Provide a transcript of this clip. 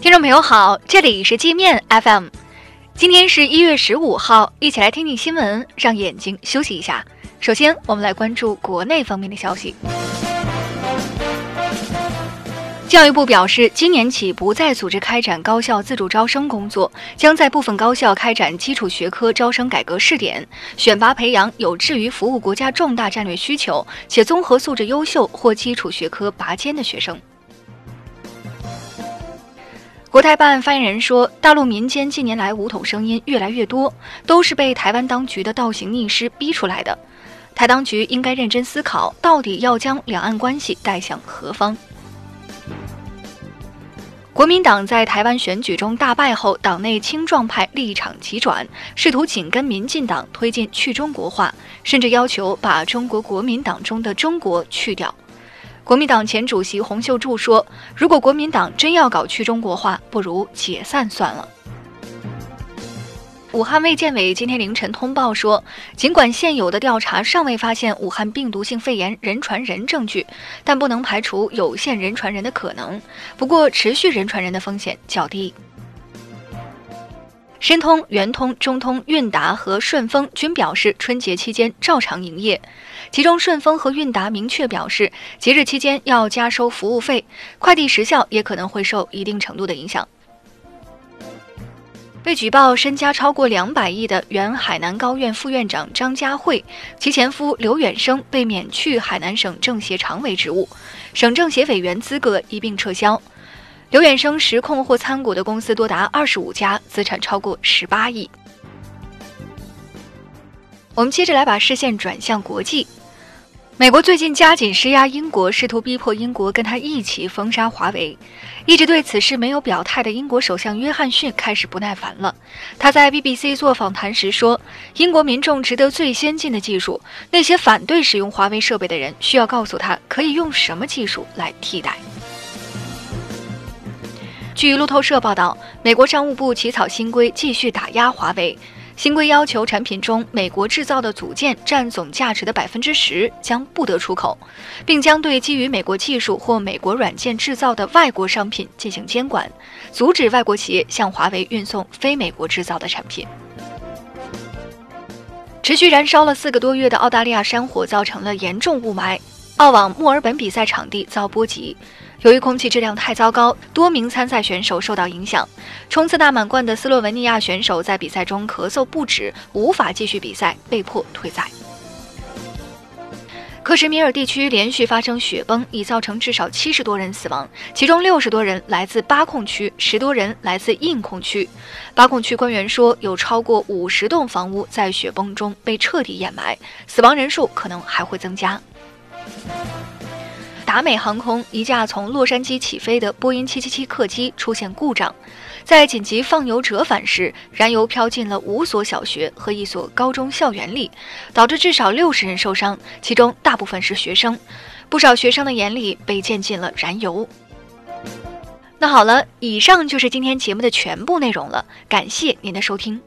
听众朋友好，这里是界面 FM，今天是一月十五号，一起来听听新闻，让眼睛休息一下。首先，我们来关注国内方面的消息。教育部表示，今年起不再组织开展高校自主招生工作，将在部分高校开展基础学科招生改革试点，选拔培养有志于服务国家重大战略需求且综合素质优秀或基础学科拔尖的学生。国台办发言人说，大陆民间近年来武统声音越来越多，都是被台湾当局的倒行逆施逼出来的。台当局应该认真思考，到底要将两岸关系带向何方。国民党在台湾选举中大败后，党内青壮派立场急转，试图紧跟民进党推进去中国化，甚至要求把中国国民党中的“中国”去掉。国民党前主席洪秀柱说：“如果国民党真要搞去中国化，不如解散算了。”武汉卫健委今天凌晨通报说，尽管现有的调查尚未发现武汉病毒性肺炎人传人证据，但不能排除有限人传人的可能。不过，持续人传人的风险较低。申通、圆通、中通、韵达和顺丰均表示春节期间照常营业，其中顺丰和韵达明确表示节日期间要加收服务费，快递时效也可能会受一定程度的影响。被举报身家超过两百亿的原海南高院副院长张家慧，其前夫刘远生被免去海南省政协常委职务，省政协委员资格一并撤销。刘远生实控或参股的公司多达二十五家，资产超过十八亿。我们接着来把视线转向国际。美国最近加紧施压英国，试图逼迫英国跟他一起封杀华为。一直对此事没有表态的英国首相约翰逊开始不耐烦了。他在 BBC 做访谈时说：“英国民众值得最先进的技术，那些反对使用华为设备的人需要告诉他可以用什么技术来替代。”据路透社报道，美国商务部起草新规，继续打压华为。新规要求产品中美国制造的组件占总价值的百分之十将不得出口，并将对基于美国技术或美国软件制造的外国商品进行监管，阻止外国企业向华为运送非美国制造的产品。持续燃烧了四个多月的澳大利亚山火造成了严重雾霾，澳网墨尔本比赛场地遭波及。由于空气质量太糟糕，多名参赛选手受到影响。冲刺大满贯的斯洛文尼亚选手在比赛中咳嗽不止，无法继续比赛，被迫退赛。克什米尔地区连续发生雪崩，已造成至少七十多人死亡，其中六十多人来自巴控区，十多人来自印控区。巴控区官员说，有超过五十栋房屋在雪崩中被彻底掩埋，死亡人数可能还会增加。达美航空一架从洛杉矶起飞的波音777客机出现故障，在紧急放油折返时，燃油飘进了五所小学和一所高中校园里，导致至少六十人受伤，其中大部分是学生。不少学生的眼里被溅进了燃油。那好了，以上就是今天节目的全部内容了，感谢您的收听。